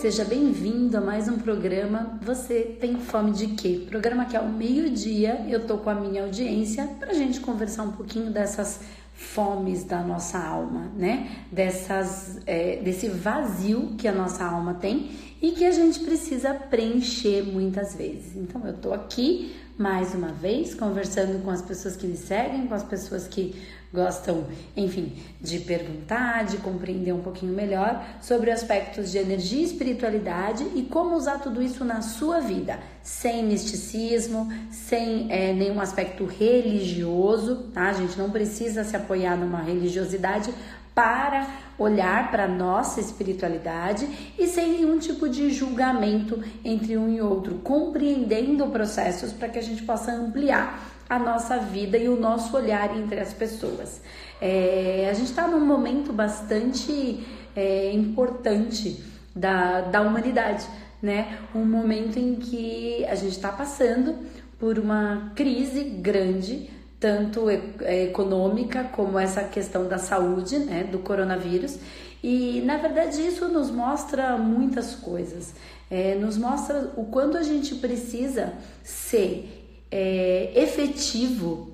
Seja bem-vindo a mais um programa Você Tem Fome de Quê? Programa que ao meio-dia eu tô com a minha audiência pra gente conversar um pouquinho dessas fomes da nossa alma, né? Dessas, é, desse vazio que a nossa alma tem e que a gente precisa preencher muitas vezes. Então eu tô aqui mais uma vez conversando com as pessoas que me seguem, com as pessoas que gostam, enfim, de perguntar, de compreender um pouquinho melhor sobre aspectos de energia e espiritualidade e como usar tudo isso na sua vida, sem misticismo, sem é, nenhum aspecto religioso, tá? A gente não precisa se apoiar numa religiosidade para olhar para a nossa espiritualidade e sem nenhum tipo de julgamento entre um e outro, compreendendo processos para que a gente possa ampliar a nossa vida e o nosso olhar entre as pessoas. É, a gente está num momento bastante é, importante da, da humanidade, né? Um momento em que a gente está passando por uma crise grande, tanto é, econômica como essa questão da saúde, né, do coronavírus. E na verdade isso nos mostra muitas coisas. É, nos mostra o quanto a gente precisa ser é, efetivo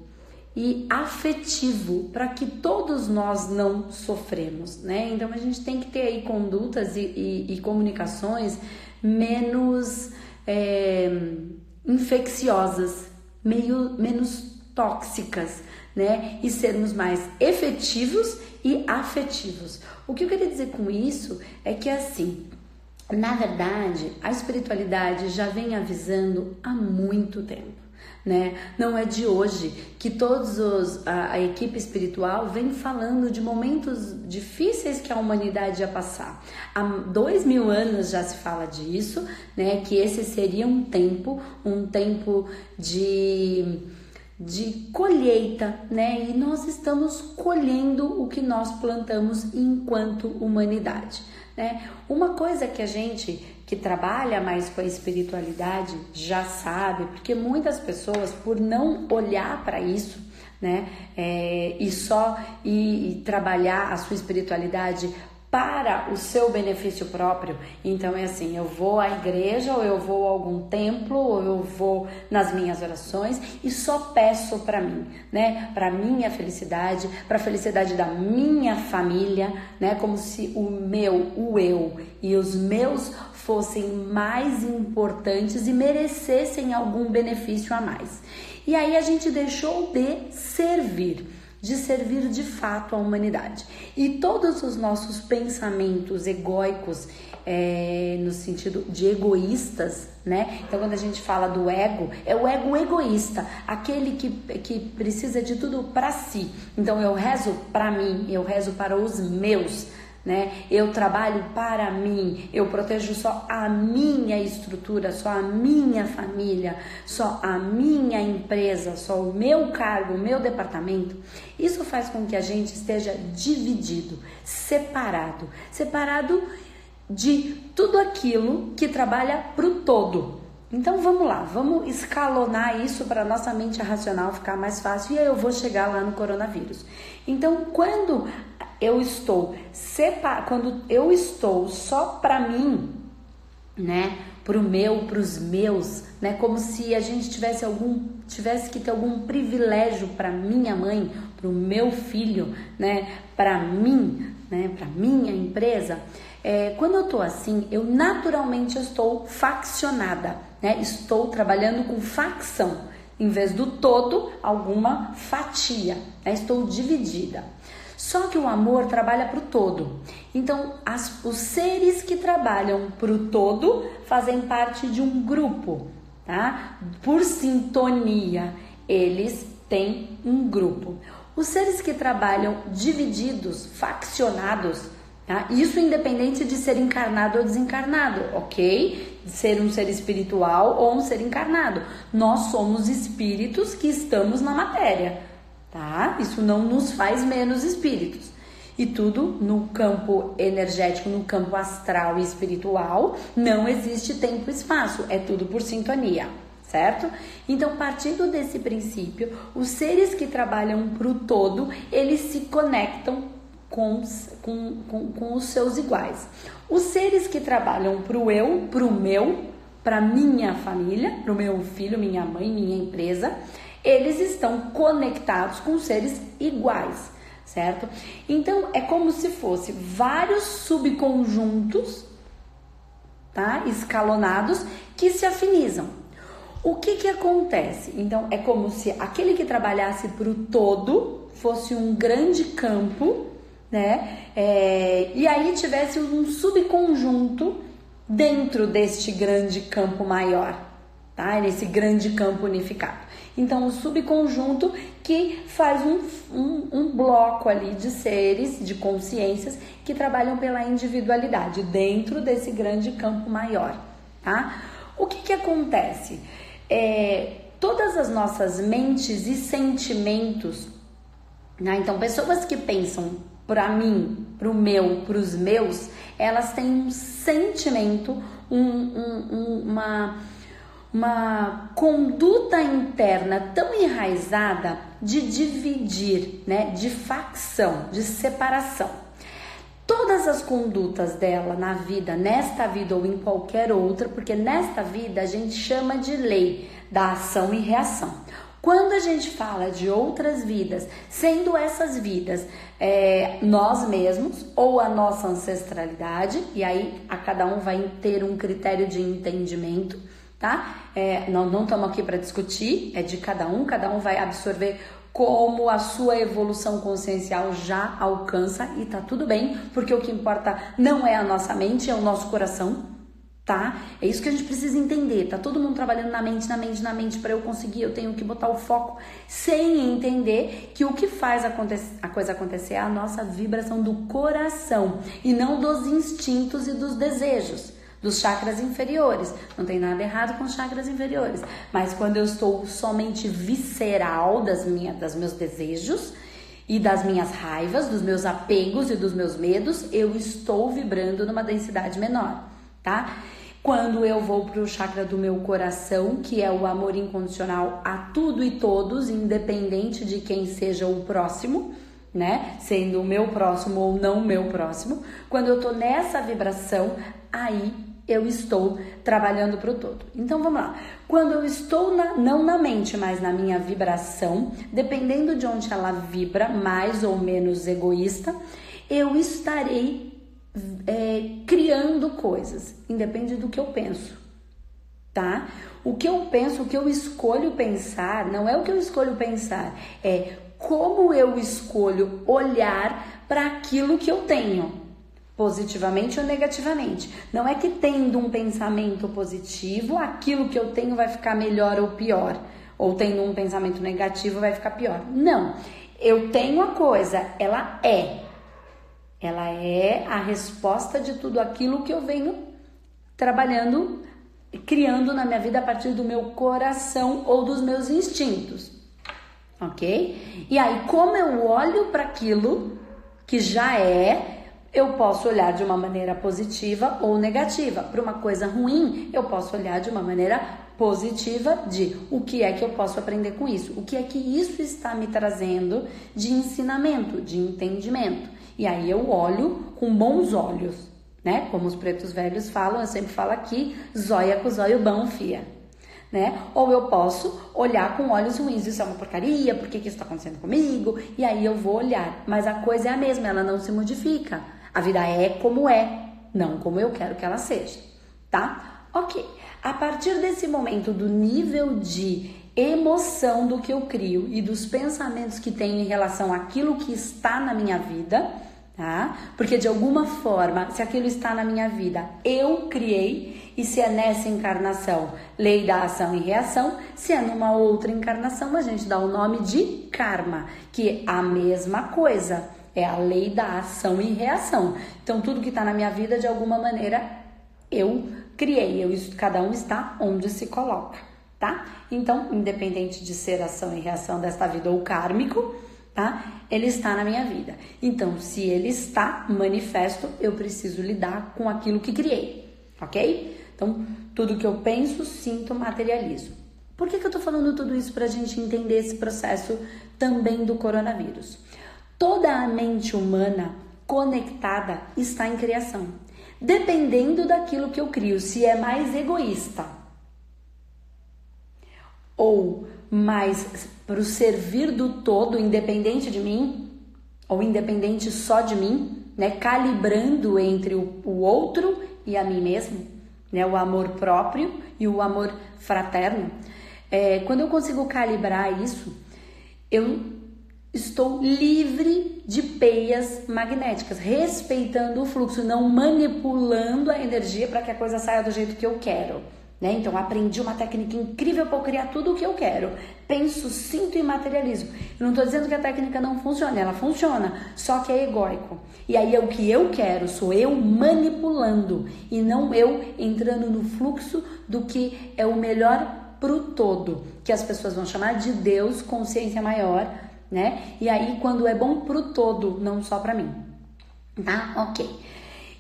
e afetivo para que todos nós não sofremos, né? Então a gente tem que ter aí condutas e, e, e comunicações menos é, infecciosas, meio menos tóxicas, né? E sermos mais efetivos e afetivos. O que eu queria dizer com isso é que assim, na verdade, a espiritualidade já vem avisando há muito tempo né? Não é de hoje que todos os a, a, equipe espiritual vem falando de momentos difíceis que a humanidade ia passar. Há dois mil anos já se fala disso, né? Que esse seria um tempo, um tempo de de colheita, né? E nós estamos colhendo o que nós plantamos enquanto humanidade, né? Uma coisa que a gente que trabalha mais com a espiritualidade já sabe, porque muitas pessoas, por não olhar para isso, né, é, e só e, e trabalhar a sua espiritualidade para o seu benefício próprio. Então é assim, eu vou à igreja, ou eu vou a algum templo, ou eu vou nas minhas orações e só peço para mim, né? Para minha felicidade, para a felicidade da minha família, né? Como se o meu, o eu e os meus fossem mais importantes e merecessem algum benefício a mais. E aí a gente deixou de servir de servir de fato à humanidade. E todos os nossos pensamentos egóicos, é, no sentido de egoístas, né? Então, quando a gente fala do ego, é o ego egoísta, aquele que, que precisa de tudo para si. Então, eu rezo para mim, eu rezo para os meus né? Eu trabalho para mim, eu protejo só a minha estrutura, só a minha família, só a minha empresa, só o meu cargo, o meu departamento. Isso faz com que a gente esteja dividido, separado, separado de tudo aquilo que trabalha para o todo. Então vamos lá, vamos escalonar isso para nossa mente racional ficar mais fácil e aí eu vou chegar lá no coronavírus. Então, quando eu estou separ... quando eu estou só para mim, né, pro meu, pros meus, né, como se a gente tivesse algum tivesse que ter algum privilégio para minha mãe, pro meu filho, né, para mim, né, para minha empresa. É, quando eu tô assim, eu naturalmente estou faccionada, né? Estou trabalhando com facção, em vez do todo, alguma fatia, né? Estou dividida. Só que o amor trabalha para o todo. Então, as, os seres que trabalham para o todo fazem parte de um grupo, tá? Por sintonia, eles têm um grupo. Os seres que trabalham divididos, faccionados, tá? Isso independente de ser encarnado ou desencarnado, ok? De ser um ser espiritual ou um ser encarnado. Nós somos espíritos que estamos na matéria tá? Isso não nos faz menos espíritos. E tudo no campo energético, no campo astral e espiritual, não existe tempo e espaço, é tudo por sintonia, certo? Então, partindo desse princípio, os seres que trabalham para o todo, eles se conectam com, com, com, com os seus iguais. Os seres que trabalham para o eu, para o meu, para minha família, para o meu filho, minha mãe, minha empresa, eles estão conectados com seres iguais, certo? Então é como se fosse vários subconjuntos, tá? Escalonados que se afinizam. O que que acontece? Então é como se aquele que trabalhasse para o todo fosse um grande campo, né? É, e aí tivesse um subconjunto dentro deste grande campo maior, tá? Nesse grande campo unificado. Então, o subconjunto que faz um, um, um, bloco ali de seres, de consciências que trabalham pela individualidade dentro desse grande campo maior, tá? O que que acontece? É, todas as nossas mentes e sentimentos, né? Então, pessoas que pensam para mim, para o meu, para os meus, elas têm um sentimento, um, um, uma, uma conduta interna tão enraizada de dividir, né, de facção, de separação. Todas as condutas dela na vida, nesta vida ou em qualquer outra, porque nesta vida a gente chama de lei da ação e reação. Quando a gente fala de outras vidas, sendo essas vidas é, nós mesmos ou a nossa ancestralidade, e aí a cada um vai ter um critério de entendimento, tá? É, nós não estamos aqui para discutir, é de cada um, cada um vai absorver como a sua evolução consciencial já alcança e tá tudo bem, porque o que importa não é a nossa mente, é o nosso coração tá? É isso que a gente precisa entender. Tá todo mundo trabalhando na mente, na mente, na mente para eu conseguir, eu tenho que botar o foco sem entender que o que faz a coisa acontecer é a nossa vibração do coração e não dos instintos e dos desejos. Dos chakras inferiores. Não tem nada errado com os chakras inferiores. Mas quando eu estou somente visceral das, minha, das meus desejos, e das minhas raivas, dos meus apegos e dos meus medos, eu estou vibrando numa densidade menor, tá? Quando eu vou para o chakra do meu coração, que é o amor incondicional a tudo e todos, independente de quem seja o próximo, né? Sendo o meu próximo ou não o meu próximo. Quando eu tô nessa vibração, aí eu estou trabalhando para o todo. Então vamos lá. Quando eu estou na, não na mente, mas na minha vibração, dependendo de onde ela vibra, mais ou menos egoísta, eu estarei é, criando coisas, independe do que eu penso, tá? O que eu penso, o que eu escolho pensar, não é o que eu escolho pensar, é como eu escolho olhar para aquilo que eu tenho, positivamente ou negativamente. Não é que tendo um pensamento positivo, aquilo que eu tenho vai ficar melhor ou pior, ou tendo um pensamento negativo vai ficar pior. Não. Eu tenho a coisa, ela é. Ela é a resposta de tudo aquilo que eu venho trabalhando, criando na minha vida a partir do meu coração ou dos meus instintos. Ok? E aí, como eu olho para aquilo que já é, eu posso olhar de uma maneira positiva ou negativa. Para uma coisa ruim, eu posso olhar de uma maneira positiva de o que é que eu posso aprender com isso, o que é que isso está me trazendo de ensinamento, de entendimento. E aí eu olho com bons olhos, né? Como os pretos velhos falam, eu sempre falo aqui, zóia com zóio bom, fia. Né? Ou eu posso olhar com olhos ruins, isso é uma porcaria, por que, que isso está acontecendo comigo? E aí eu vou olhar, mas a coisa é a mesma, ela não se modifica. A vida é como é, não como eu quero que ela seja, tá? Ok. A partir desse momento do nível de emoção do que eu crio e dos pensamentos que tenho em relação àquilo que está na minha vida, tá? Porque de alguma forma, se aquilo está na minha vida, eu criei, e se é nessa encarnação, lei da ação e reação, se é numa outra encarnação, a gente dá o nome de karma, que é a mesma coisa, é a lei da ação e reação. Então, tudo que está na minha vida, de alguma maneira, eu criei, eu, cada um está onde se coloca, tá? Então, independente de ser ação e reação desta vida ou kármico, tá? Ele está na minha vida. Então, se ele está manifesto, eu preciso lidar com aquilo que criei, ok? Então, tudo que eu penso, sinto, materializo. Por que, que eu tô falando tudo isso para a gente entender esse processo também do coronavírus? Toda a mente humana conectada está em criação, dependendo daquilo que eu crio, se é mais egoísta ou mais para o servir do todo, independente de mim, ou independente só de mim, né? Calibrando entre o, o outro e a mim mesmo, né? O amor próprio e o amor fraterno. É, quando eu consigo calibrar isso, eu estou livre de peias magnéticas, respeitando o fluxo, não manipulando a energia para que a coisa saia do jeito que eu quero. Né? Então, aprendi uma técnica incrível para criar tudo o que eu quero. Penso, sinto e materializo. Eu não estou dizendo que a técnica não funciona, ela funciona, só que é egóico. E aí é o que eu quero, sou eu manipulando e não eu entrando no fluxo do que é o melhor pro todo, que as pessoas vão chamar de Deus, consciência maior, né? E aí quando é bom pro todo, não só para mim. Tá? OK.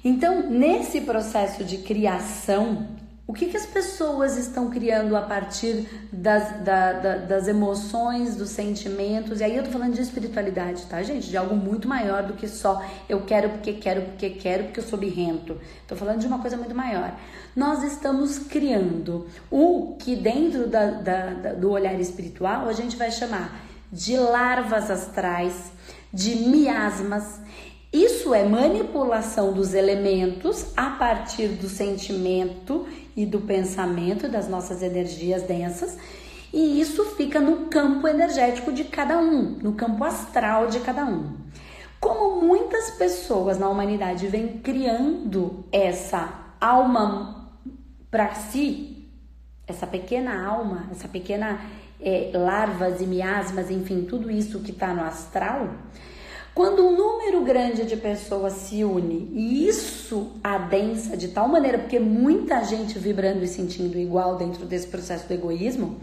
Então, nesse processo de criação, o que, que as pessoas estão criando a partir das, da, da, das emoções, dos sentimentos? E aí eu tô falando de espiritualidade, tá, gente? De algo muito maior do que só eu quero porque quero, porque quero, porque eu sou birrento. Tô falando de uma coisa muito maior. Nós estamos criando o que dentro da, do olhar espiritual a gente vai chamar de larvas astrais, de miasmas isso é manipulação dos elementos a partir do sentimento e do pensamento das nossas energias densas, e isso fica no campo energético de cada um, no campo astral de cada um. Como muitas pessoas na humanidade vêm criando essa alma para si, essa pequena alma, essa pequena é, larvas e miasmas, enfim, tudo isso que está no astral, quando um número grande de pessoas se une e isso adensa de tal maneira, porque muita gente vibrando e sentindo igual dentro desse processo do egoísmo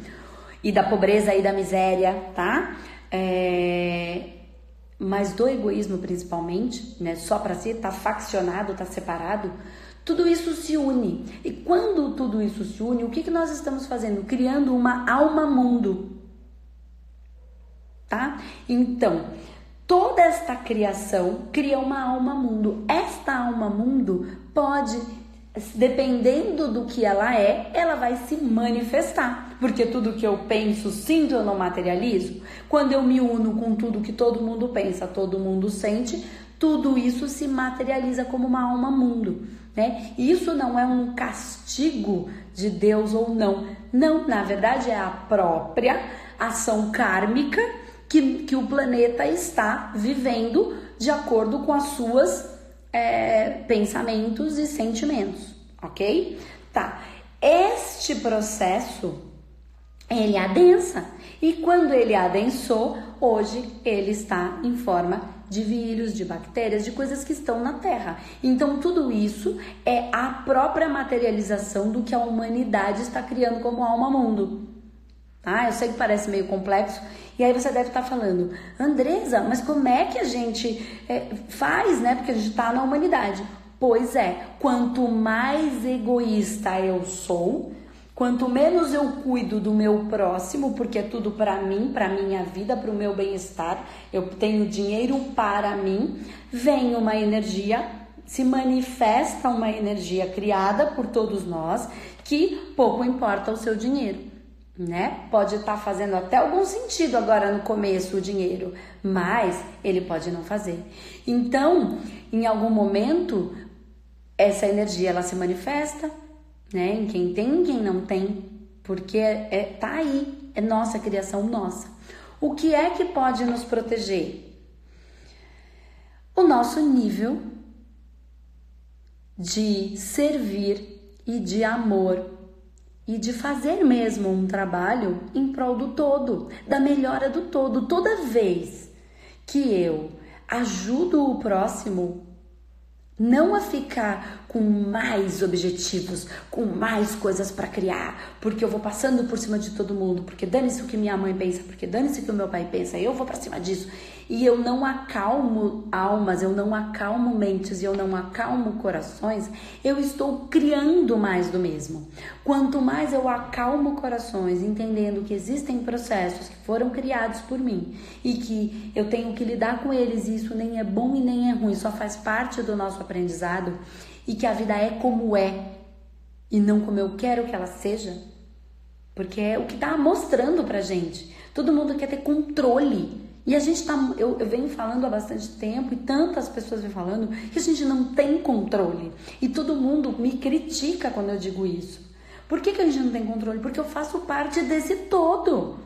e da pobreza e da miséria, tá? É... Mas do egoísmo principalmente, né? Só para si, tá faccionado, tá separado. Tudo isso se une. E quando tudo isso se une, o que, que nós estamos fazendo? Criando uma alma mundo. Tá? Então, Toda esta criação cria uma alma mundo. Esta alma mundo pode, dependendo do que ela é, ela vai se manifestar. Porque tudo que eu penso, sinto, eu não materializo. Quando eu me uno com tudo que todo mundo pensa, todo mundo sente, tudo isso se materializa como uma alma mundo. Né? Isso não é um castigo de Deus ou não. Não, na verdade é a própria ação kármica que, que o planeta está vivendo de acordo com as suas é, pensamentos e sentimentos, ok? Tá. Este processo ele adensa e quando ele adensou, hoje ele está em forma de vírus, de bactérias, de coisas que estão na Terra. Então tudo isso é a própria materialização do que a humanidade está criando como alma mundo. Tá? Eu sei que parece meio complexo e aí você deve estar falando, Andresa, mas como é que a gente é, faz, né? Porque a gente está na humanidade. Pois é, quanto mais egoísta eu sou, quanto menos eu cuido do meu próximo, porque é tudo para mim, para minha vida, para o meu bem-estar, eu tenho dinheiro para mim, vem uma energia, se manifesta uma energia criada por todos nós que pouco importa o seu dinheiro né? Pode estar tá fazendo até algum sentido agora no começo o dinheiro, mas ele pode não fazer. Então, em algum momento, essa energia ela se manifesta, né? Em quem tem, em quem não tem, porque é, é tá aí, é nossa criação nossa. O que é que pode nos proteger? O nosso nível de servir e de amor e de fazer mesmo um trabalho em prol do todo, da melhora do todo. Toda vez que eu ajudo o próximo, não a ficar com mais objetivos, com mais coisas para criar, porque eu vou passando por cima de todo mundo, porque dane-se o que minha mãe pensa, porque dane-se o que o meu pai pensa, eu vou para cima disso. E eu não acalmo almas, eu não acalmo mentes, eu não acalmo corações, eu estou criando mais do mesmo. Quanto mais eu acalmo corações, entendendo que existem processos que foram criados por mim e que eu tenho que lidar com eles, e isso nem é bom e nem é ruim, só faz parte do nosso aprendizado, e que a vida é como é e não como eu quero que ela seja, porque é o que está mostrando pra gente. Todo mundo quer ter controle. E a gente tá, eu, eu venho falando há bastante tempo e tantas pessoas vêm falando que a gente não tem controle. E todo mundo me critica quando eu digo isso. Por que, que a gente não tem controle? Porque eu faço parte desse todo.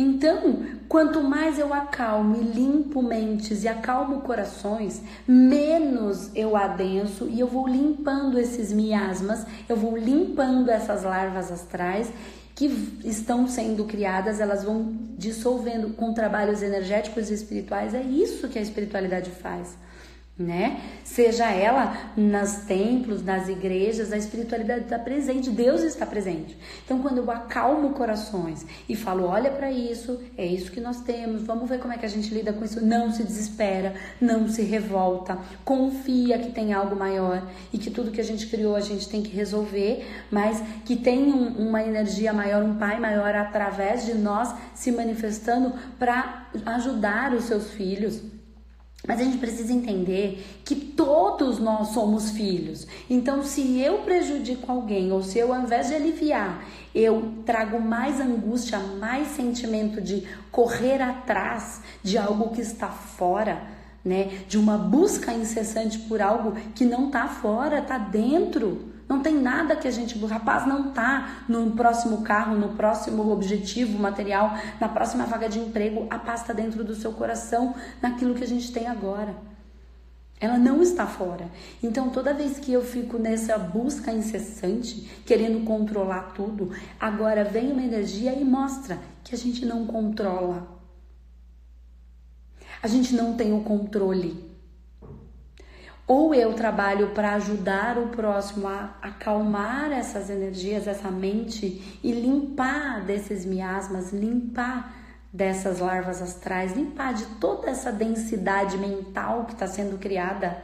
Então, quanto mais eu acalmo e limpo mentes e acalmo corações, menos eu adenso e eu vou limpando esses miasmas, eu vou limpando essas larvas astrais que estão sendo criadas, elas vão dissolvendo com trabalhos energéticos e espirituais. É isso que a espiritualidade faz né? Seja ela nos templos, nas igrejas, a espiritualidade está presente, Deus está presente. Então, quando eu acalmo corações e falo, olha para isso, é isso que nós temos, vamos ver como é que a gente lida com isso. Não se desespera, não se revolta, confia que tem algo maior e que tudo que a gente criou a gente tem que resolver, mas que tem um, uma energia maior, um Pai maior através de nós se manifestando para ajudar os seus filhos mas a gente precisa entender que todos nós somos filhos. Então, se eu prejudico alguém, ou se eu, ao invés de aliviar, eu trago mais angústia, mais sentimento de correr atrás de algo que está fora, né? De uma busca incessante por algo que não está fora, está dentro. Não tem nada que a gente. O rapaz não tá no próximo carro, no próximo objetivo material, na próxima vaga de emprego. A paz está dentro do seu coração, naquilo que a gente tem agora. Ela não está fora. Então, toda vez que eu fico nessa busca incessante, querendo controlar tudo, agora vem uma energia e mostra que a gente não controla. A gente não tem o controle. Ou eu trabalho para ajudar o próximo a acalmar essas energias, essa mente e limpar desses miasmas, limpar dessas larvas astrais, limpar de toda essa densidade mental que está sendo criada,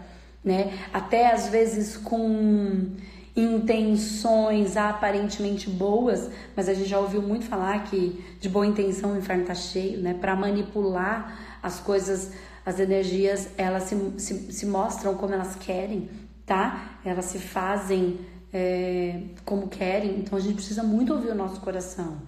né? Até às vezes com intenções aparentemente boas, mas a gente já ouviu muito falar que de boa intenção o inferno está cheio, né? Para manipular as coisas as energias, elas se, se, se mostram como elas querem, tá? Elas se fazem é, como querem. Então a gente precisa muito ouvir o nosso coração.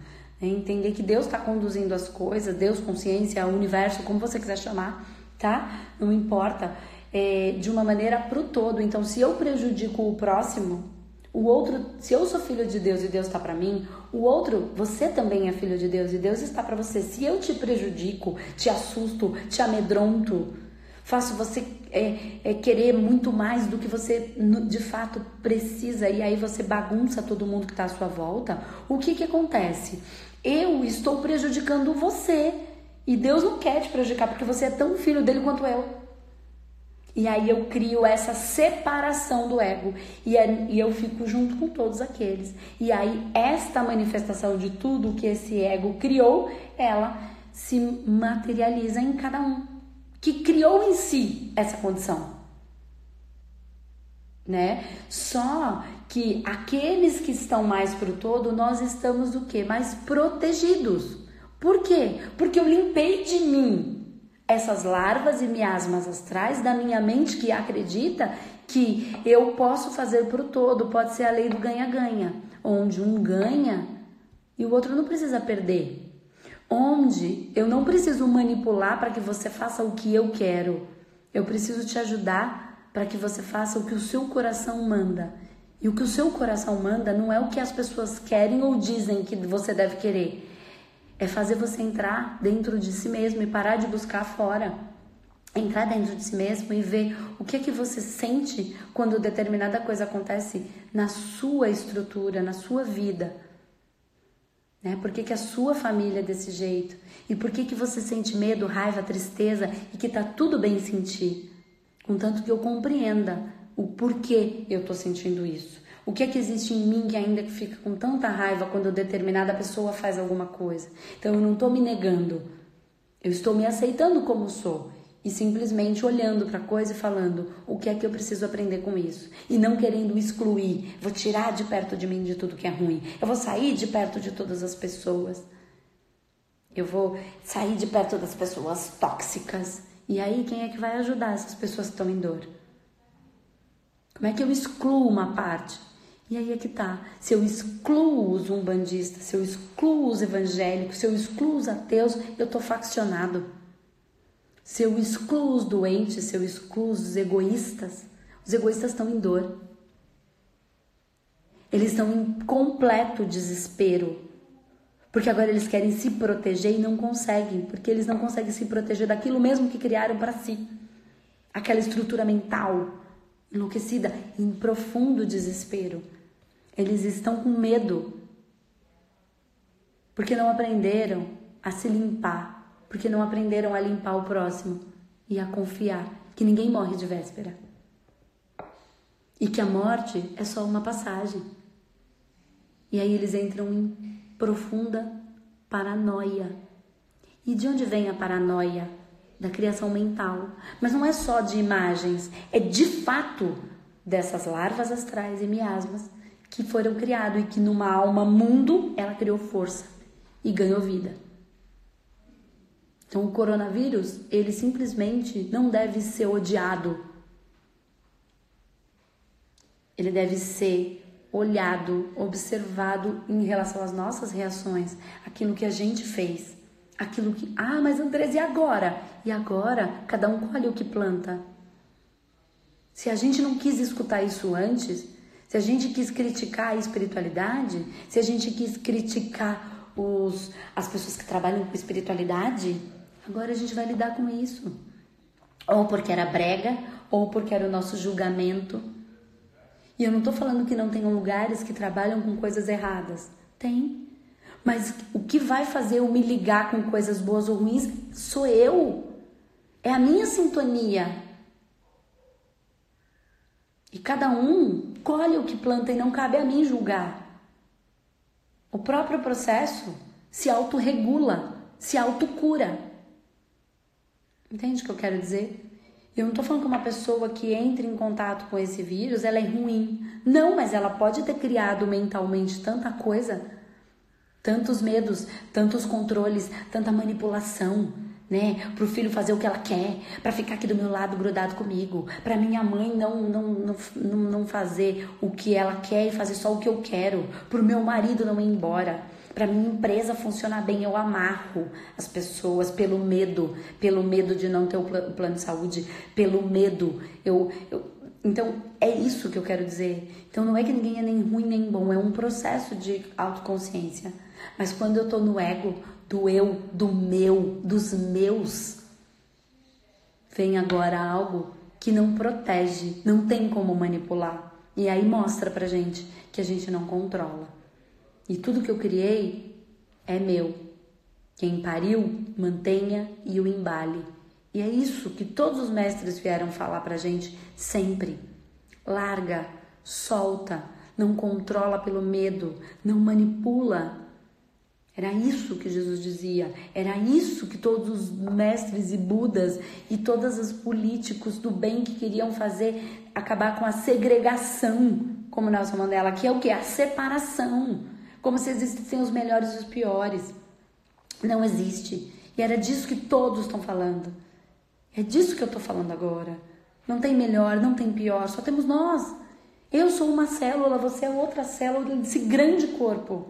Né? Entender que Deus está conduzindo as coisas, Deus, consciência, universo, como você quiser chamar, tá? Não importa. É, de uma maneira pro todo. Então, se eu prejudico o próximo, o outro, se eu sou filho de Deus e Deus está para mim, o outro, você também é filho de Deus e Deus está para você. Se eu te prejudico, te assusto, te amedronto, faço você é, é, querer muito mais do que você de fato precisa e aí você bagunça todo mundo que está à sua volta, o que que acontece? Eu estou prejudicando você e Deus não quer te prejudicar porque você é tão filho dele quanto eu. E aí eu crio essa separação do ego e, é, e eu fico junto com todos aqueles. E aí esta manifestação de tudo que esse ego criou, ela se materializa em cada um que criou em si essa condição. Né? Só que aqueles que estão mais pro todo, nós estamos do que? Mais protegidos. Por quê? Porque eu limpei de mim essas larvas e miasmas astrais da minha mente que acredita que eu posso fazer para o todo, pode ser a lei do ganha-ganha, onde um ganha e o outro não precisa perder. Onde eu não preciso manipular para que você faça o que eu quero. Eu preciso te ajudar para que você faça o que o seu coração manda. E o que o seu coração manda não é o que as pessoas querem ou dizem que você deve querer é fazer você entrar dentro de si mesmo e parar de buscar fora. Entrar dentro de si mesmo e ver o que é que você sente quando determinada coisa acontece na sua estrutura, na sua vida. Né? Por que, que a sua família é desse jeito? E por que, que você sente medo, raiva, tristeza e que tá tudo bem sentir? Contanto que eu compreenda o porquê eu tô sentindo isso. O que é que existe em mim que ainda fica com tanta raiva quando determinada pessoa faz alguma coisa? Então eu não estou me negando, eu estou me aceitando como sou e simplesmente olhando para a coisa e falando o que é que eu preciso aprender com isso e não querendo excluir, vou tirar de perto de mim de tudo que é ruim, eu vou sair de perto de todas as pessoas, eu vou sair de perto das pessoas tóxicas. E aí quem é que vai ajudar essas pessoas que estão em dor? Como é que eu excluo uma parte? E aí é que tá. Se eu excluo os umbandistas, se eu excluo os evangélicos, se eu excluo os ateus, eu tô faccionado. Se eu excluo os doentes, se eu excluo os egoístas, os egoístas estão em dor. Eles estão em completo desespero. Porque agora eles querem se proteger e não conseguem, porque eles não conseguem se proteger daquilo mesmo que criaram para si. Aquela estrutura mental enlouquecida, em profundo desespero. Eles estão com medo. Porque não aprenderam a se limpar porque não aprenderam a limpar o próximo e a confiar que ninguém morre de véspera. E que a morte é só uma passagem. E aí eles entram em profunda paranoia. E de onde vem a paranoia? Da criação mental. Mas não é só de imagens, é de fato dessas larvas astrais e miasmas que foram criados e que numa alma mundo ela criou força e ganhou vida. Então, o coronavírus, ele simplesmente não deve ser odiado. Ele deve ser olhado, observado em relação às nossas reações, aquilo que a gente fez, aquilo que, ah, mas Andrés, e agora? E agora, cada um colhe o que planta. Se a gente não quis escutar isso antes, se a gente quis criticar a espiritualidade, se a gente quis criticar os, as pessoas que trabalham com espiritualidade, Agora a gente vai lidar com isso. Ou porque era brega, ou porque era o nosso julgamento. E eu não estou falando que não tenham lugares que trabalham com coisas erradas. Tem. Mas o que vai fazer eu me ligar com coisas boas ou ruins sou eu. É a minha sintonia. E cada um colhe o que planta e não cabe a mim julgar. O próprio processo se autorregula, se autocura. Entende o que eu quero dizer? Eu não estou falando que uma pessoa que entra em contato com esse vírus ela é ruim. Não, mas ela pode ter criado mentalmente tanta coisa, tantos medos, tantos controles, tanta manipulação, né? Para o filho fazer o que ela quer, para ficar aqui do meu lado grudado comigo, para minha mãe não, não, não, não fazer o que ela quer e fazer só o que eu quero, para o meu marido não ir embora para minha empresa funcionar bem, eu amarro as pessoas pelo medo, pelo medo de não ter o plano de saúde, pelo medo. Eu, eu, então, é isso que eu quero dizer. Então, não é que ninguém é nem ruim nem bom, é um processo de autoconsciência. Mas quando eu tô no ego, do eu, do meu, dos meus, vem agora algo que não protege, não tem como manipular. E aí mostra pra gente que a gente não controla. E tudo que eu criei é meu. Quem pariu, mantenha e o embale. E é isso que todos os mestres vieram falar pra gente sempre. Larga, solta, não controla pelo medo, não manipula. Era isso que Jesus dizia, era isso que todos os mestres e budas e todos os políticos do bem que queriam fazer acabar com a segregação, como Nelson Mandela, que é o que? A separação como se existissem os melhores e os piores. Não existe. E era disso que todos estão falando. É disso que eu estou falando agora. Não tem melhor, não tem pior, só temos nós. Eu sou uma célula, você é outra célula desse grande corpo.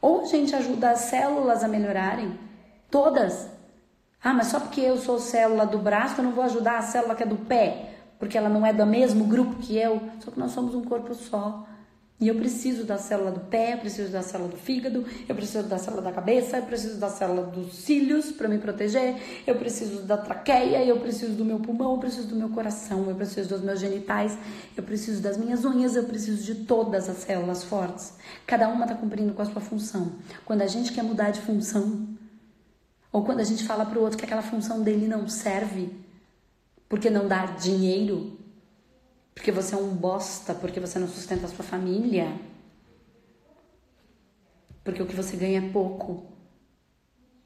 Ou a gente ajuda as células a melhorarem, todas. Ah, mas só porque eu sou célula do braço, eu não vou ajudar a célula que é do pé, porque ela não é do mesmo grupo que eu. Só que nós somos um corpo só. E eu preciso da célula do pé, eu preciso da célula do fígado, eu preciso da célula da cabeça, eu preciso da célula dos cílios para me proteger, eu preciso da traqueia, eu preciso do meu pulmão, eu preciso do meu coração, eu preciso dos meus genitais, eu preciso das minhas unhas, eu preciso de todas as células fortes. Cada uma está cumprindo com a sua função. Quando a gente quer mudar de função, ou quando a gente fala para o outro que aquela função dele não serve, porque não dá dinheiro, Porque você é um bosta, porque você não sustenta a sua família. Porque o que você ganha é pouco.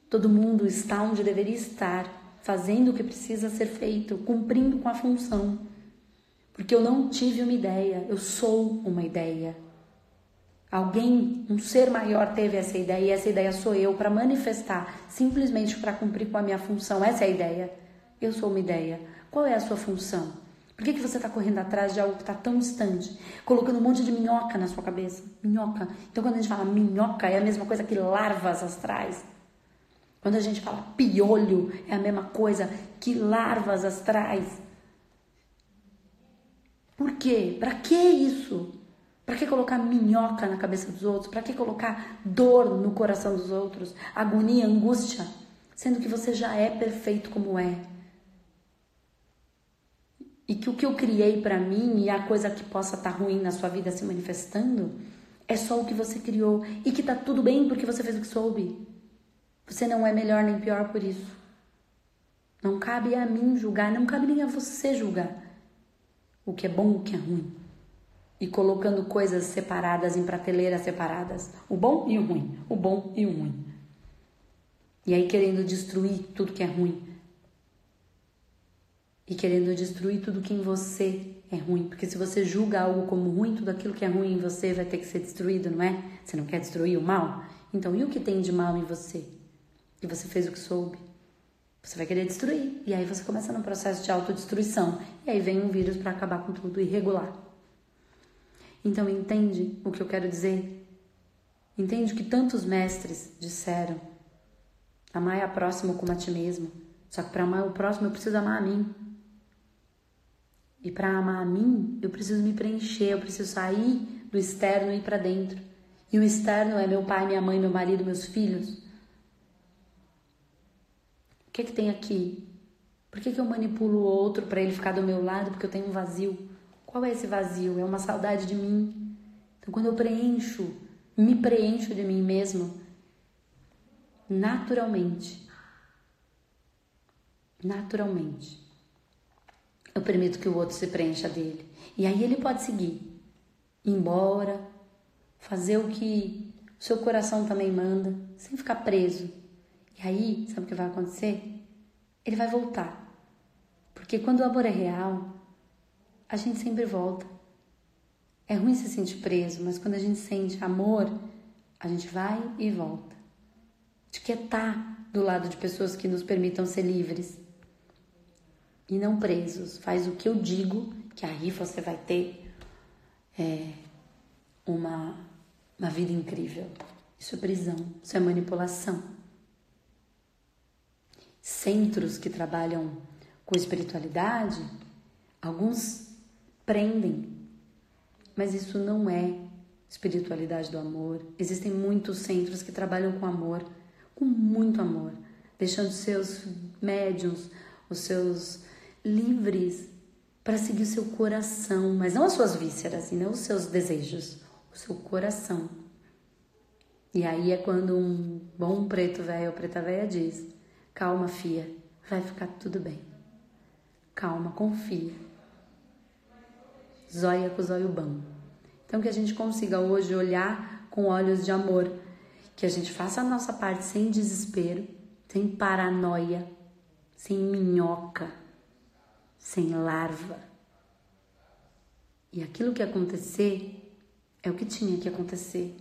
Todo mundo está onde deveria estar, fazendo o que precisa ser feito, cumprindo com a função. Porque eu não tive uma ideia, eu sou uma ideia. Alguém, um ser maior teve essa ideia e essa ideia sou eu para manifestar, simplesmente para cumprir com a minha função. Essa é a ideia. Eu sou uma ideia. Qual é a sua função? Por que, que você está correndo atrás de algo que está tão distante? Colocando um monte de minhoca na sua cabeça. Minhoca. Então, quando a gente fala minhoca, é a mesma coisa que larvas astrais. Quando a gente fala piolho, é a mesma coisa que larvas astrais. Por quê? Para que isso? Para que colocar minhoca na cabeça dos outros? Para que colocar dor no coração dos outros? Agonia, angústia, sendo que você já é perfeito como é. E que o que eu criei para mim e a coisa que possa estar tá ruim na sua vida se manifestando é só o que você criou e que tá tudo bem porque você fez o que soube. Você não é melhor nem pior por isso. Não cabe a mim julgar, não cabe nem a você julgar o que é bom o que é ruim e colocando coisas separadas em prateleiras separadas, o bom e o ruim, o bom e o ruim. E aí querendo destruir tudo que é ruim. E querendo destruir tudo que em você é ruim, porque se você julga algo como ruim, tudo aquilo que é ruim em você vai ter que ser destruído, não é? Você não quer destruir o mal? Então, e o que tem de mal em você? E você fez o que soube? Você vai querer destruir. E aí você começa no processo de autodestruição. E aí vem um vírus para acabar com tudo e regular. Então entende o que eu quero dizer? Entende o que tantos mestres disseram? Amar a próximo como a ti mesmo. Só que para amar o próximo eu preciso amar a mim. E para amar a mim, eu preciso me preencher, eu preciso sair do externo e ir para dentro. E o externo é meu pai, minha mãe, meu marido, meus filhos. O que é que tem aqui? Por que, que eu manipulo o outro para ele ficar do meu lado? Porque eu tenho um vazio. Qual é esse vazio? É uma saudade de mim. Então, quando eu preencho, me preencho de mim mesmo, naturalmente, naturalmente, eu permito que o outro se preencha dele. E aí ele pode seguir, ir embora, fazer o que o seu coração também manda, sem ficar preso. E aí, sabe o que vai acontecer? Ele vai voltar. Porque quando o amor é real, a gente sempre volta. É ruim se sentir preso, mas quando a gente sente amor, a gente vai e volta. Gente quer estar do lado de pessoas que nos permitam ser livres e não presos. Faz o que eu digo, que aí você vai ter é, uma, uma vida incrível. Isso é prisão, isso é manipulação. Centros que trabalham com espiritualidade, alguns prendem. Mas isso não é espiritualidade do amor. Existem muitos centros que trabalham com amor, com muito amor, deixando seus médiums, os seus livres para seguir o seu coração, mas não as suas vísceras e não os seus desejos, o seu coração. E aí é quando um bom preto velho ou preta velha diz: Calma, fia, vai ficar tudo bem. Calma, confia zóia com zóio bam. Então que a gente consiga hoje olhar com olhos de amor, que a gente faça a nossa parte sem desespero, sem paranoia, sem minhoca, sem larva. E aquilo que acontecer é o que tinha que acontecer.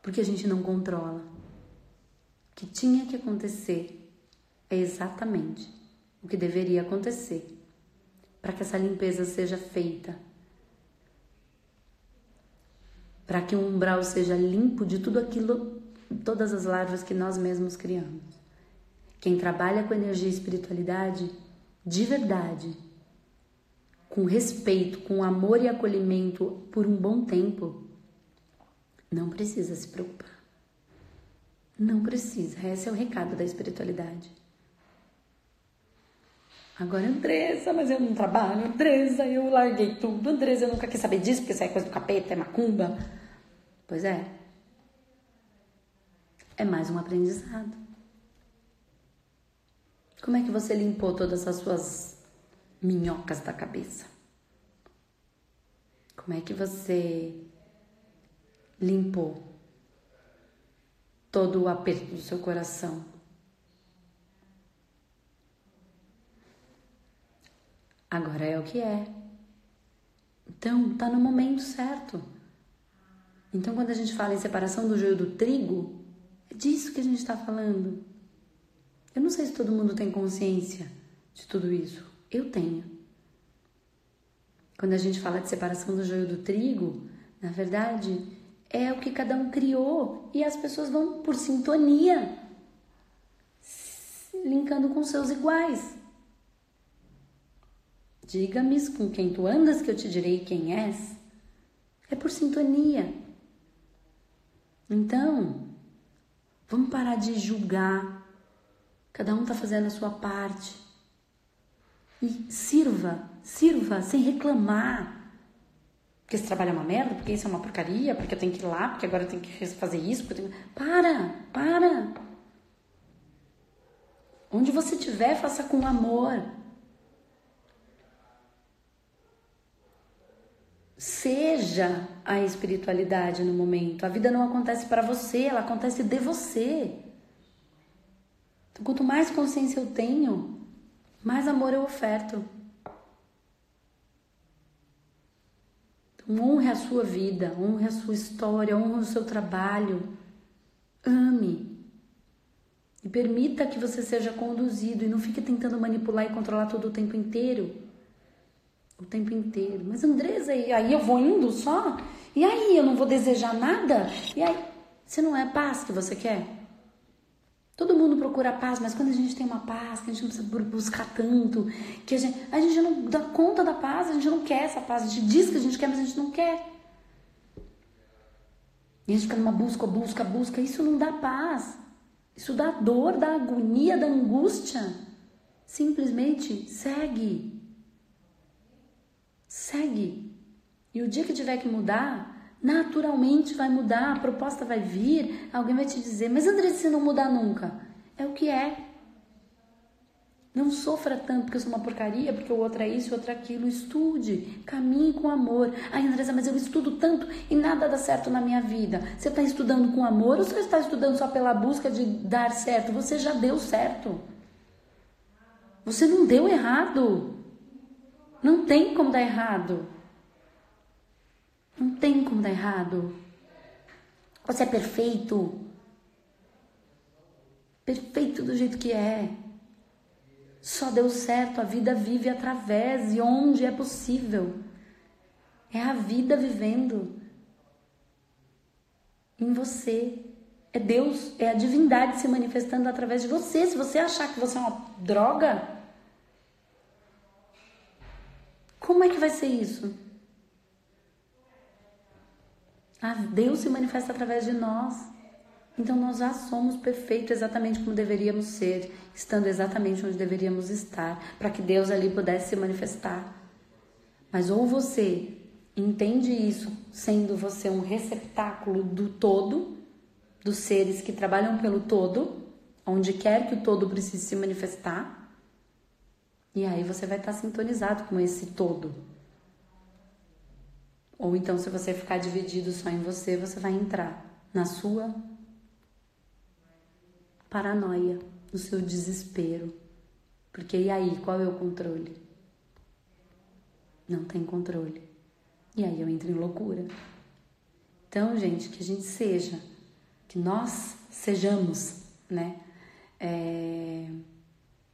Porque a gente não controla. O que tinha que acontecer é exatamente o que deveria acontecer para que essa limpeza seja feita. Para que o umbral seja limpo de tudo aquilo, todas as larvas que nós mesmos criamos. Quem trabalha com energia e espiritualidade, de verdade, com respeito, com amor e acolhimento por um bom tempo, não precisa se preocupar. Não precisa. Esse é o recado da espiritualidade. Agora, Andressa, mas eu não trabalho. Andressa, eu larguei tudo. Andressa, eu nunca quis saber disso, porque isso é coisa do capeta, é macumba. Pois é. É mais um aprendizado. Como é que você limpou todas as suas minhocas da cabeça? Como é que você limpou todo o aperto do seu coração? Agora é o que é. Então, tá no momento certo. Então, quando a gente fala em separação do joio do trigo, é disso que a gente está falando. Eu não sei se todo mundo tem consciência de tudo isso. Eu tenho. Quando a gente fala de separação do joio do trigo, na verdade, é o que cada um criou e as pessoas vão por sintonia, linkando com seus iguais. Diga-me com quem tu andas, que eu te direi quem és. É por sintonia. Então, vamos parar de julgar. Cada um está fazendo a sua parte. E sirva, sirva sem reclamar. Porque esse trabalho é uma merda, porque isso é uma porcaria, porque eu tenho que ir lá, porque agora eu tenho que fazer isso. Porque tenho... Para, para. Onde você estiver, faça com amor. Seja a espiritualidade no momento. A vida não acontece para você, ela acontece de você. Então, quanto mais consciência eu tenho, mais amor eu oferto. Então, honre a sua vida, honre a sua história, honre o seu trabalho. Ame. E permita que você seja conduzido e não fique tentando manipular e controlar todo o tempo inteiro o tempo inteiro. Mas Andresa, e aí eu vou indo só? E aí eu não vou desejar nada? E aí, se não é a paz que você quer? Todo mundo procura paz, mas quando a gente tem uma paz, que a gente não precisa buscar tanto, que a gente, a gente não dá conta da paz, a gente não quer essa paz, a gente diz que a gente quer, mas a gente não quer. E a gente fica numa busca, busca, busca, isso não dá paz. Isso dá dor, dá agonia, dá angústia. Simplesmente segue. Segue. E o dia que tiver que mudar, naturalmente vai mudar, a proposta vai vir, alguém vai te dizer, mas André, se não mudar nunca, é o que é. Não sofra tanto porque eu sou uma porcaria, porque o outro é isso, o outro é aquilo. Estude, caminhe com amor. Ai, Andresa, mas eu estudo tanto e nada dá certo na minha vida. Você está estudando com amor ou você está estudando só pela busca de dar certo? Você já deu certo. Você não deu errado. Não tem como dar errado. Não tem como dar errado. Você é perfeito. Perfeito do jeito que é. Só deu certo, a vida vive através e onde é possível. É a vida vivendo em você. É Deus, é a divindade se manifestando através de você. Se você achar que você é uma droga, Como é que vai ser isso? Ah, Deus se manifesta através de nós. Então nós já somos perfeitos exatamente como deveríamos ser, estando exatamente onde deveríamos estar, para que Deus ali pudesse se manifestar. Mas ou você entende isso sendo você um receptáculo do todo, dos seres que trabalham pelo todo, onde quer que o todo precise se manifestar, e aí você vai estar sintonizado com esse todo. Ou então, se você ficar dividido só em você, você vai entrar na sua paranoia, no seu desespero. Porque e aí, qual é o controle? Não tem controle. E aí eu entro em loucura. Então, gente, que a gente seja, que nós sejamos, né? É...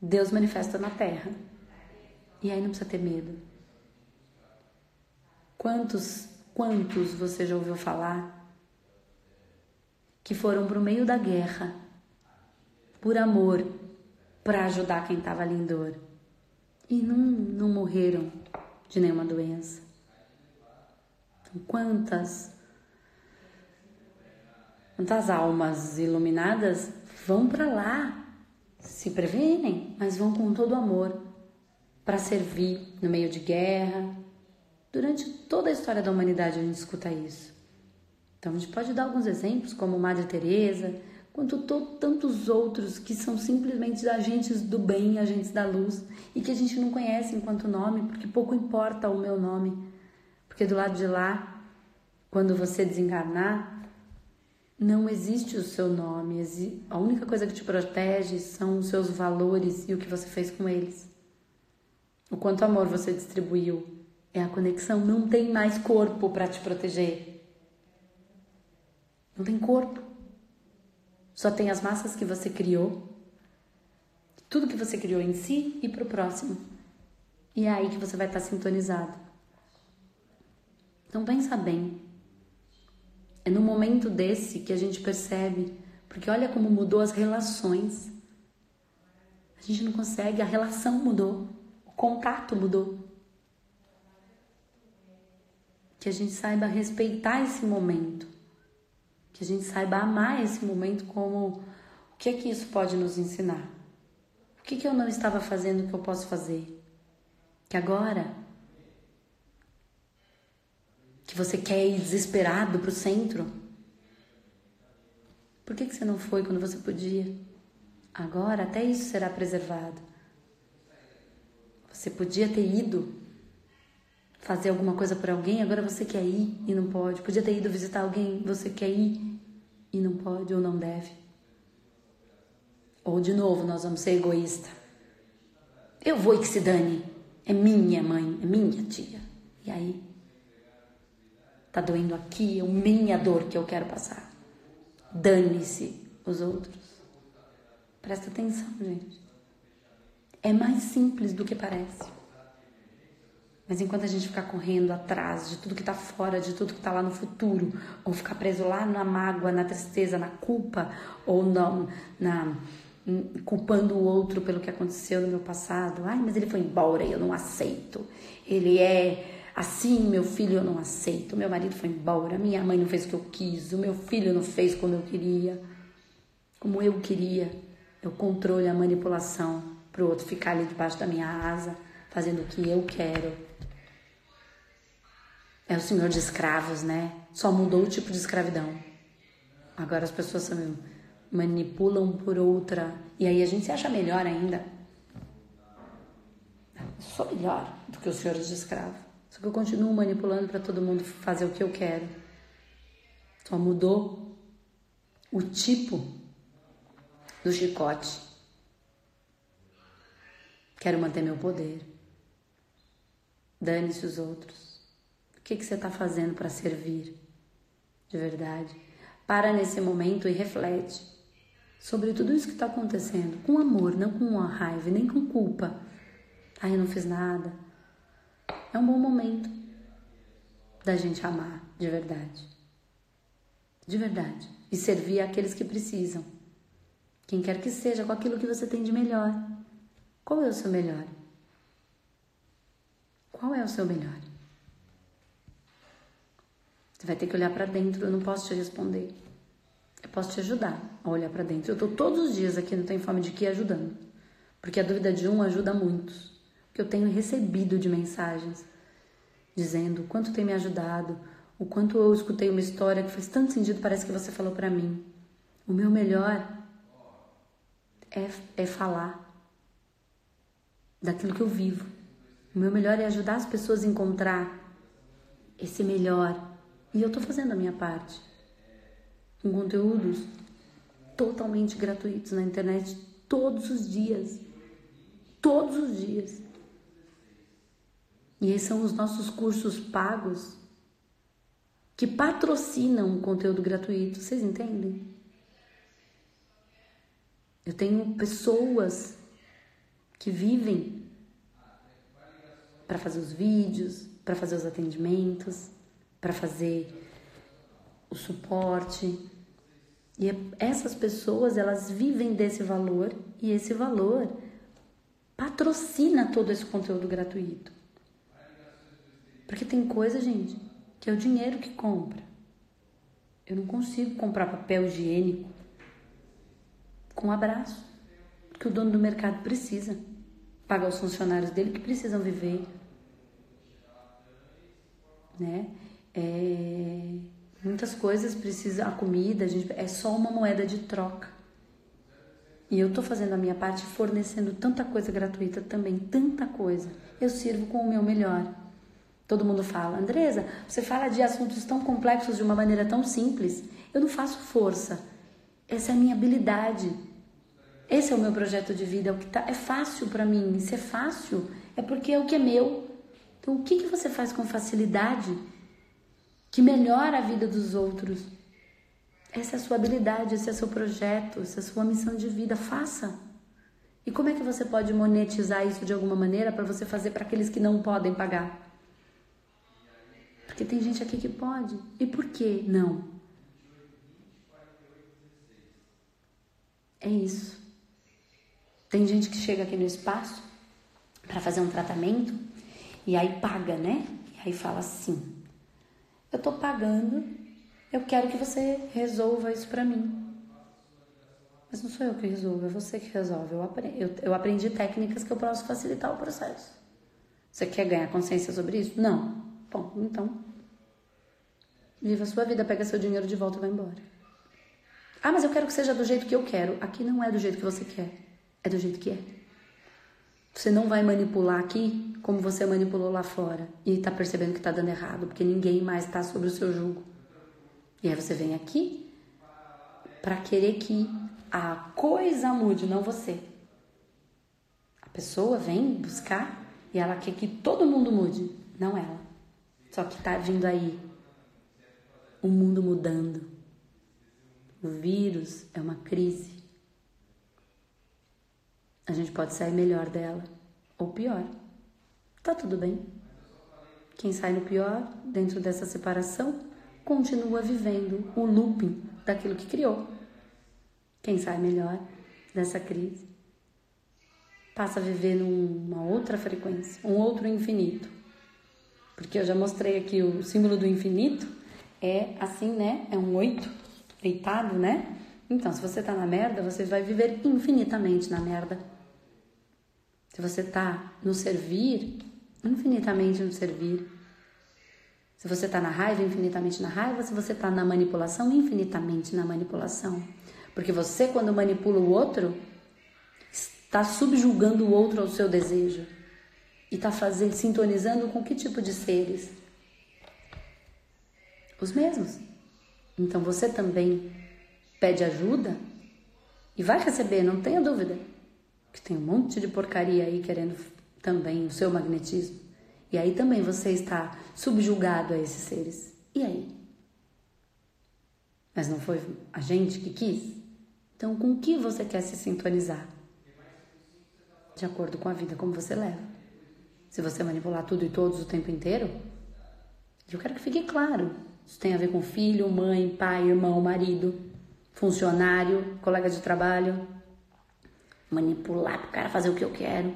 Deus manifesta na Terra. E aí não precisa ter medo. Quantos, quantos você já ouviu falar que foram para o meio da guerra por amor para ajudar quem estava ali em dor e não, não morreram de nenhuma doença? Então, quantas quantas almas iluminadas vão para lá, se prevenem, mas vão com todo amor para servir no meio de guerra. Durante toda a história da humanidade a gente escuta isso. Então a gente pode dar alguns exemplos, como Madre Teresa, quanto tantos outros que são simplesmente agentes do bem, agentes da luz, e que a gente não conhece enquanto nome, porque pouco importa o meu nome. Porque do lado de lá, quando você desencarnar, não existe o seu nome. A única coisa que te protege são os seus valores e o que você fez com eles. O quanto amor você distribuiu. É a conexão. Não tem mais corpo para te proteger. Não tem corpo. Só tem as massas que você criou. Tudo que você criou em si e para o próximo. E é aí que você vai estar sintonizado. Então pensa bem. É no momento desse que a gente percebe, porque olha como mudou as relações. A gente não consegue, a relação mudou, o contato mudou. Que a gente saiba respeitar esse momento. Que a gente saiba amar esse momento como o que é que isso pode nos ensinar? O que, que eu não estava fazendo que eu posso fazer? Que agora que você quer ir desesperado para o centro? Por que, que você não foi quando você podia? Agora até isso será preservado. Você podia ter ido fazer alguma coisa por alguém, agora você quer ir e não pode. Podia ter ido visitar alguém, você quer ir e não pode ou não deve. Ou de novo, nós vamos ser egoísta. Eu vou e que se dane. É minha mãe, é minha tia. E aí? Tá doendo aqui, é minha dor que eu quero passar. Dane-se os outros. Presta atenção, gente. É mais simples do que parece. Mas enquanto a gente ficar correndo atrás de tudo que está fora, de tudo que está lá no futuro, ou ficar preso lá na mágoa, na tristeza, na culpa, ou na, na culpando o outro pelo que aconteceu no meu passado. Ai, mas ele foi embora e eu não aceito. Ele é Assim, meu filho eu não aceito. Meu marido foi embora, minha mãe não fez o que eu quis, o meu filho não fez como eu queria, como eu queria. O controle, a manipulação para o outro ficar ali debaixo da minha asa, fazendo o que eu quero. É o senhor de escravos, né? Só mudou o tipo de escravidão. Agora as pessoas manipulam por outra. E aí a gente se acha melhor ainda. Eu sou melhor do que os senhores de escravo. Só que eu continuo manipulando para todo mundo fazer o que eu quero. Só mudou o tipo do chicote. Quero manter meu poder. Dane-se os outros. O que, que você está fazendo para servir de verdade? Para nesse momento e reflete sobre tudo isso que está acontecendo com amor, não com raiva, nem com culpa. Ai, eu não fiz nada é um bom momento da gente amar de verdade. De verdade. E servir aqueles que precisam. Quem quer que seja, com aquilo que você tem de melhor. Qual é o seu melhor? Qual é o seu melhor? Você vai ter que olhar para dentro, eu não posso te responder. Eu posso te ajudar a olhar para dentro. Eu estou todos os dias aqui no Tem Fome de Que ajudando. Porque a dúvida de um ajuda muitos que eu tenho recebido de mensagens dizendo o quanto tem me ajudado, o quanto eu escutei uma história que faz tanto sentido, parece que você falou para mim. O meu melhor é, é falar daquilo que eu vivo. O meu melhor é ajudar as pessoas a encontrar esse melhor. E eu tô fazendo a minha parte. Com conteúdos totalmente gratuitos na internet todos os dias. Todos os dias. E esses são os nossos cursos pagos que patrocinam o conteúdo gratuito. Vocês entendem? Eu tenho pessoas que vivem para fazer os vídeos, para fazer os atendimentos, para fazer o suporte. E é, essas pessoas, elas vivem desse valor e esse valor patrocina todo esse conteúdo gratuito. Porque tem coisa, gente, que é o dinheiro que compra. Eu não consigo comprar papel higiênico com um abraço. Que o dono do mercado precisa pagar os funcionários dele que precisam viver. Né? É, muitas coisas precisam, a comida, a gente, é só uma moeda de troca. E eu tô fazendo a minha parte fornecendo tanta coisa gratuita também, tanta coisa. Eu sirvo com o meu melhor. Todo mundo fala, Andresa, você fala de assuntos tão complexos de uma maneira tão simples. Eu não faço força. Essa é a minha habilidade. Esse é o meu projeto de vida. É, o que tá, é fácil para mim. Se é fácil, é porque é o que é meu. Então, o que, que você faz com facilidade que melhora a vida dos outros? Essa é a sua habilidade, esse é o seu projeto, essa é a sua missão de vida. Faça. E como é que você pode monetizar isso de alguma maneira para você fazer para aqueles que não podem pagar? Porque tem gente aqui que pode. E por que não? É isso. Tem gente que chega aqui no espaço para fazer um tratamento e aí paga, né? E aí fala assim: Eu tô pagando, eu quero que você resolva isso para mim. Mas não sou eu que resolvo, é você que resolve. Eu aprendi, eu, eu aprendi técnicas que eu posso facilitar o processo. Você quer ganhar consciência sobre isso? Não. Bom, então, viva a sua vida, pega seu dinheiro de volta e vai embora. Ah, mas eu quero que seja do jeito que eu quero. Aqui não é do jeito que você quer, é do jeito que é. Você não vai manipular aqui como você manipulou lá fora e tá percebendo que tá dando errado, porque ninguém mais tá sobre o seu jugo. E aí você vem aqui para querer que a coisa mude, não você. A pessoa vem buscar e ela quer que todo mundo mude, não ela. Só que tá vindo aí o mundo mudando. O vírus é uma crise. A gente pode sair melhor dela ou pior. Tá tudo bem. Quem sai no pior, dentro dessa separação, continua vivendo o looping daquilo que criou. Quem sai melhor dessa crise passa a viver numa outra frequência, um outro infinito porque eu já mostrei aqui o símbolo do infinito, é assim, né? É um oito deitado, né? Então, se você tá na merda, você vai viver infinitamente na merda. Se você tá no servir, infinitamente no servir. Se você tá na raiva, infinitamente na raiva. Se você tá na manipulação, infinitamente na manipulação. Porque você, quando manipula o outro, está subjugando o outro ao seu desejo e está fazendo, sintonizando com que tipo de seres? Os mesmos. Então você também pede ajuda e vai receber, não tenha dúvida. Que tem um monte de porcaria aí querendo também o seu magnetismo. E aí também você está subjugado a esses seres. E aí? Mas não foi a gente que quis? Então, com que você quer se sintonizar? De acordo com a vida como você leva se você manipular tudo e todos o tempo inteiro, eu quero que fique claro. Isso tem a ver com filho, mãe, pai, irmão, marido, funcionário, colega de trabalho. Manipular para o cara fazer o que eu quero.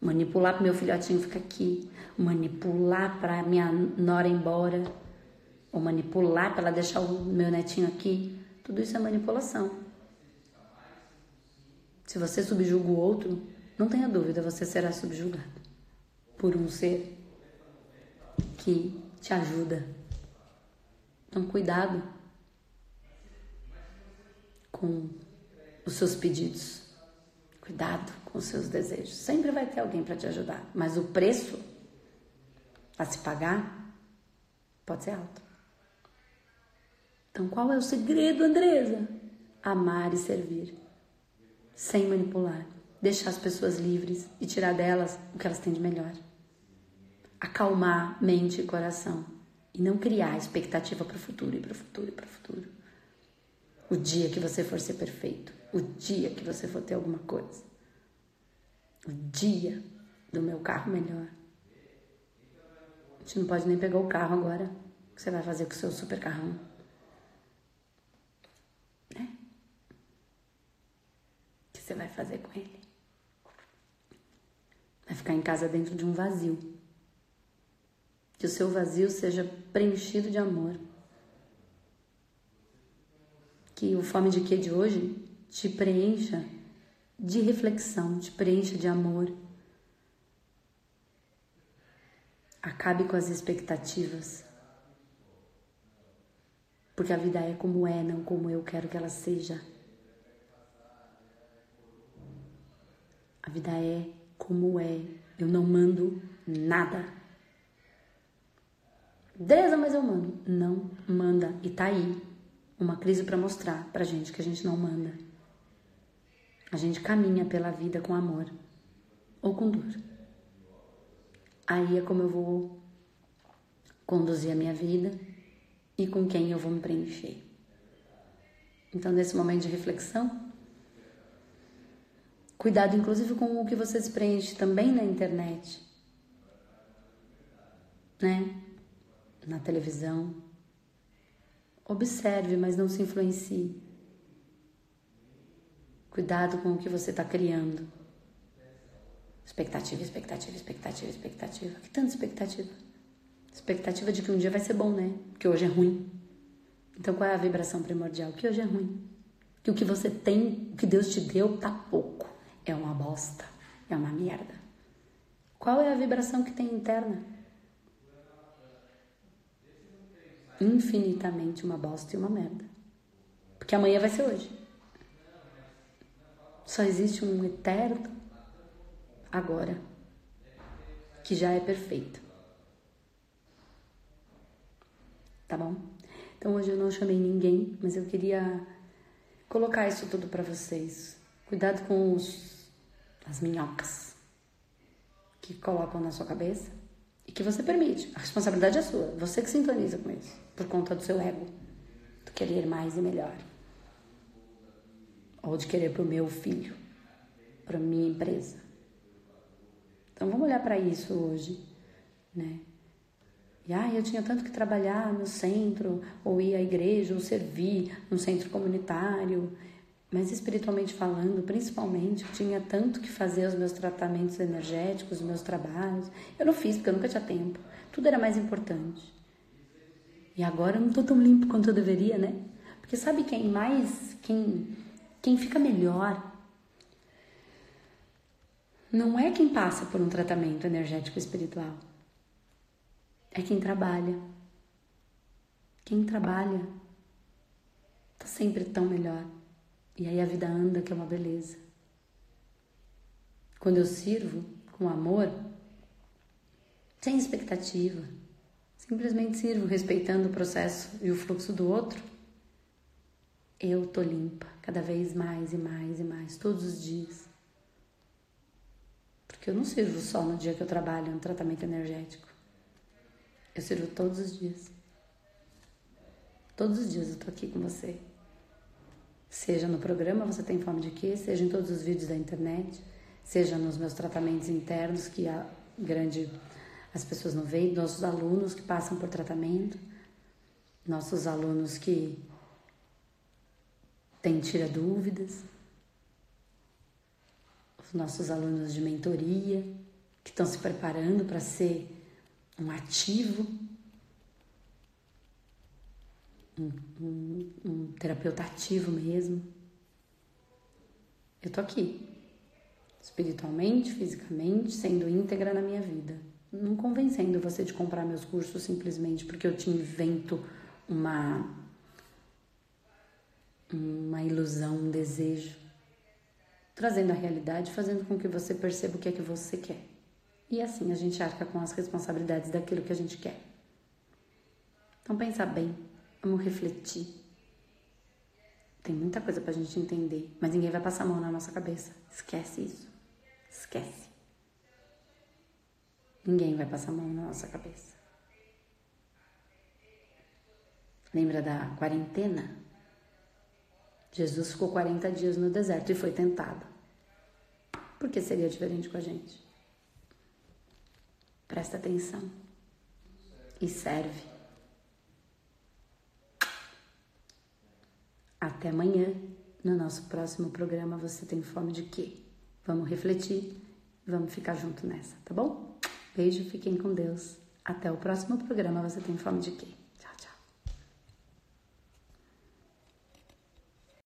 Manipular para meu filhotinho ficar aqui. Manipular para minha nora ir embora. Ou manipular para ela deixar o meu netinho aqui. Tudo isso é manipulação. Se você subjuga o outro, não tenha dúvida, você será subjugado por um ser que te ajuda. Então, cuidado com os seus pedidos. Cuidado com os seus desejos. Sempre vai ter alguém para te ajudar, mas o preço a se pagar pode ser alto. Então, qual é o segredo, Andresa? Amar e servir, sem manipular, deixar as pessoas livres e tirar delas o que elas têm de melhor acalmar mente e coração e não criar expectativa para o futuro e para o futuro e para o futuro. O dia que você for ser perfeito, o dia que você for ter alguma coisa, o dia do meu carro melhor. A gente não pode nem pegar o carro agora. O que você vai fazer com o seu super carrão? Né? O que você vai fazer com ele? Vai ficar em casa dentro de um vazio. Que o seu vazio seja preenchido de amor. Que o Fome de Quê de hoje te preencha de reflexão, te preencha de amor. Acabe com as expectativas. Porque a vida é como é, não como eu quero que ela seja. A vida é como é. Eu não mando nada. Beleza, mas eu mando. Não manda. E tá aí uma crise para mostrar pra gente que a gente não manda. A gente caminha pela vida com amor ou com dor. Aí é como eu vou conduzir a minha vida e com quem eu vou me preencher. Então, nesse momento de reflexão, cuidado inclusive com o que você se preenche também na internet, né? Na televisão. Observe, mas não se influencie. Cuidado com o que você está criando. Expectativa, expectativa, expectativa, expectativa. Que tanta expectativa? Expectativa de que um dia vai ser bom, né? Que hoje é ruim. Então qual é a vibração primordial? Que hoje é ruim. Que o que você tem, o que Deus te deu, tá pouco. É uma bosta. É uma merda. Qual é a vibração que tem interna? Infinitamente uma bosta e uma merda. Porque amanhã vai ser hoje. Só existe um eterno agora, que já é perfeito. Tá bom? Então hoje eu não chamei ninguém, mas eu queria colocar isso tudo para vocês. Cuidado com os, as minhocas que colocam na sua cabeça que você permite. A responsabilidade é sua, você que sintoniza com isso, por conta do seu ego, do querer mais e melhor ou de querer para o meu filho, para minha empresa. Então vamos olhar para isso hoje, né? E ah, eu tinha tanto que trabalhar no centro, ou ir à igreja, ou servir no centro comunitário, mas espiritualmente falando, principalmente, eu tinha tanto que fazer os meus tratamentos energéticos, os meus trabalhos. Eu não fiz porque eu nunca tinha tempo. Tudo era mais importante. E agora eu não estou tão limpo quanto eu deveria, né? Porque sabe quem mais, quem quem fica melhor não é quem passa por um tratamento energético espiritual, é quem trabalha. Quem trabalha tá sempre tão melhor. E aí a vida anda, que é uma beleza. Quando eu sirvo com amor, sem expectativa, simplesmente sirvo respeitando o processo e o fluxo do outro eu tô limpa cada vez mais e mais e mais, todos os dias. Porque eu não sirvo só no dia que eu trabalho no tratamento energético. Eu sirvo todos os dias. Todos os dias eu tô aqui com você. Seja no programa Você Tem Fome de Quê? Seja em todos os vídeos da internet, seja nos meus tratamentos internos, que a grande as pessoas não veem, nossos alunos que passam por tratamento, nossos alunos que tem Tira Dúvidas, os nossos alunos de mentoria que estão se preparando para ser um ativo, um, um, um terapeuta ativo mesmo. Eu tô aqui, espiritualmente, fisicamente, sendo íntegra na minha vida. Não convencendo você de comprar meus cursos simplesmente porque eu te invento uma uma ilusão, um desejo, trazendo a realidade, fazendo com que você perceba o que é que você quer. E assim a gente arca com as responsabilidades daquilo que a gente quer. Então pensa bem, vamos refletir. Tem muita coisa pra gente entender, mas ninguém vai passar a mão na nossa cabeça. Esquece isso. Esquece. Ninguém vai passar a mão na nossa cabeça. Lembra da quarentena? Jesus ficou 40 dias no deserto e foi tentado. Por que seria diferente com a gente? Presta atenção e serve. Até amanhã, no nosso próximo programa Você Tem Fome de Quê? Vamos refletir, vamos ficar junto nessa, tá bom? Beijo, fiquem com Deus. Até o próximo programa Você Tem Fome de Quê?